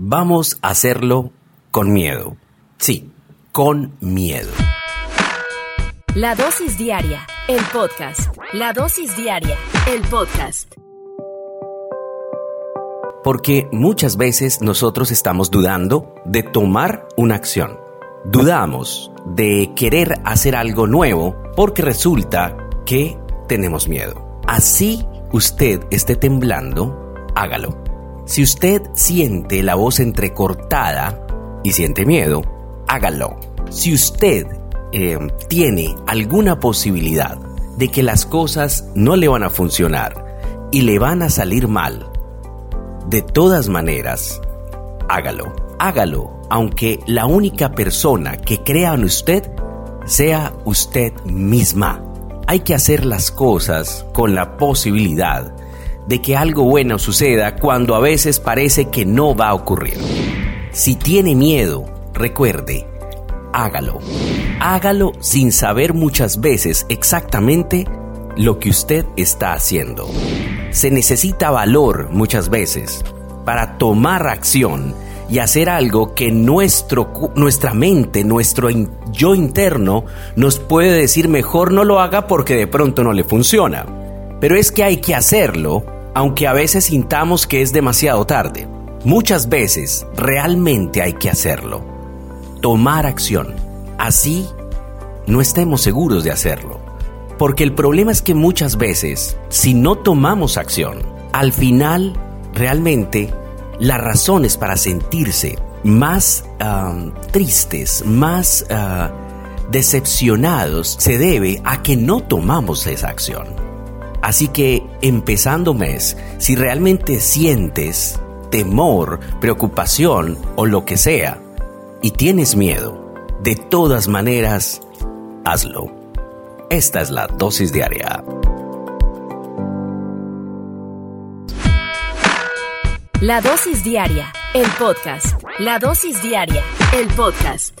Vamos a hacerlo con miedo. Sí, con miedo. La dosis diaria, el podcast. La dosis diaria, el podcast. Porque muchas veces nosotros estamos dudando de tomar una acción. Dudamos de querer hacer algo nuevo porque resulta que tenemos miedo. Así usted esté temblando, hágalo. Si usted siente la voz entrecortada y siente miedo, hágalo. Si usted eh, tiene alguna posibilidad de que las cosas no le van a funcionar y le van a salir mal, de todas maneras, hágalo. Hágalo, aunque la única persona que crea en usted sea usted misma. Hay que hacer las cosas con la posibilidad de que algo bueno suceda cuando a veces parece que no va a ocurrir. Si tiene miedo, recuerde, hágalo. Hágalo sin saber muchas veces exactamente lo que usted está haciendo. Se necesita valor muchas veces para tomar acción y hacer algo que nuestro, nuestra mente, nuestro yo interno nos puede decir mejor no lo haga porque de pronto no le funciona. Pero es que hay que hacerlo, aunque a veces sintamos que es demasiado tarde. Muchas veces realmente hay que hacerlo. Tomar acción. Así no estemos seguros de hacerlo. Porque el problema es que muchas veces, si no tomamos acción, al final realmente las razones para sentirse más ah, tristes, más ah, decepcionados, se debe a que no tomamos esa acción. Así que empezando mes, si realmente sientes temor, preocupación o lo que sea, y tienes miedo, de todas maneras, hazlo. Esta es la dosis diaria. La dosis diaria, el podcast. La dosis diaria, el podcast.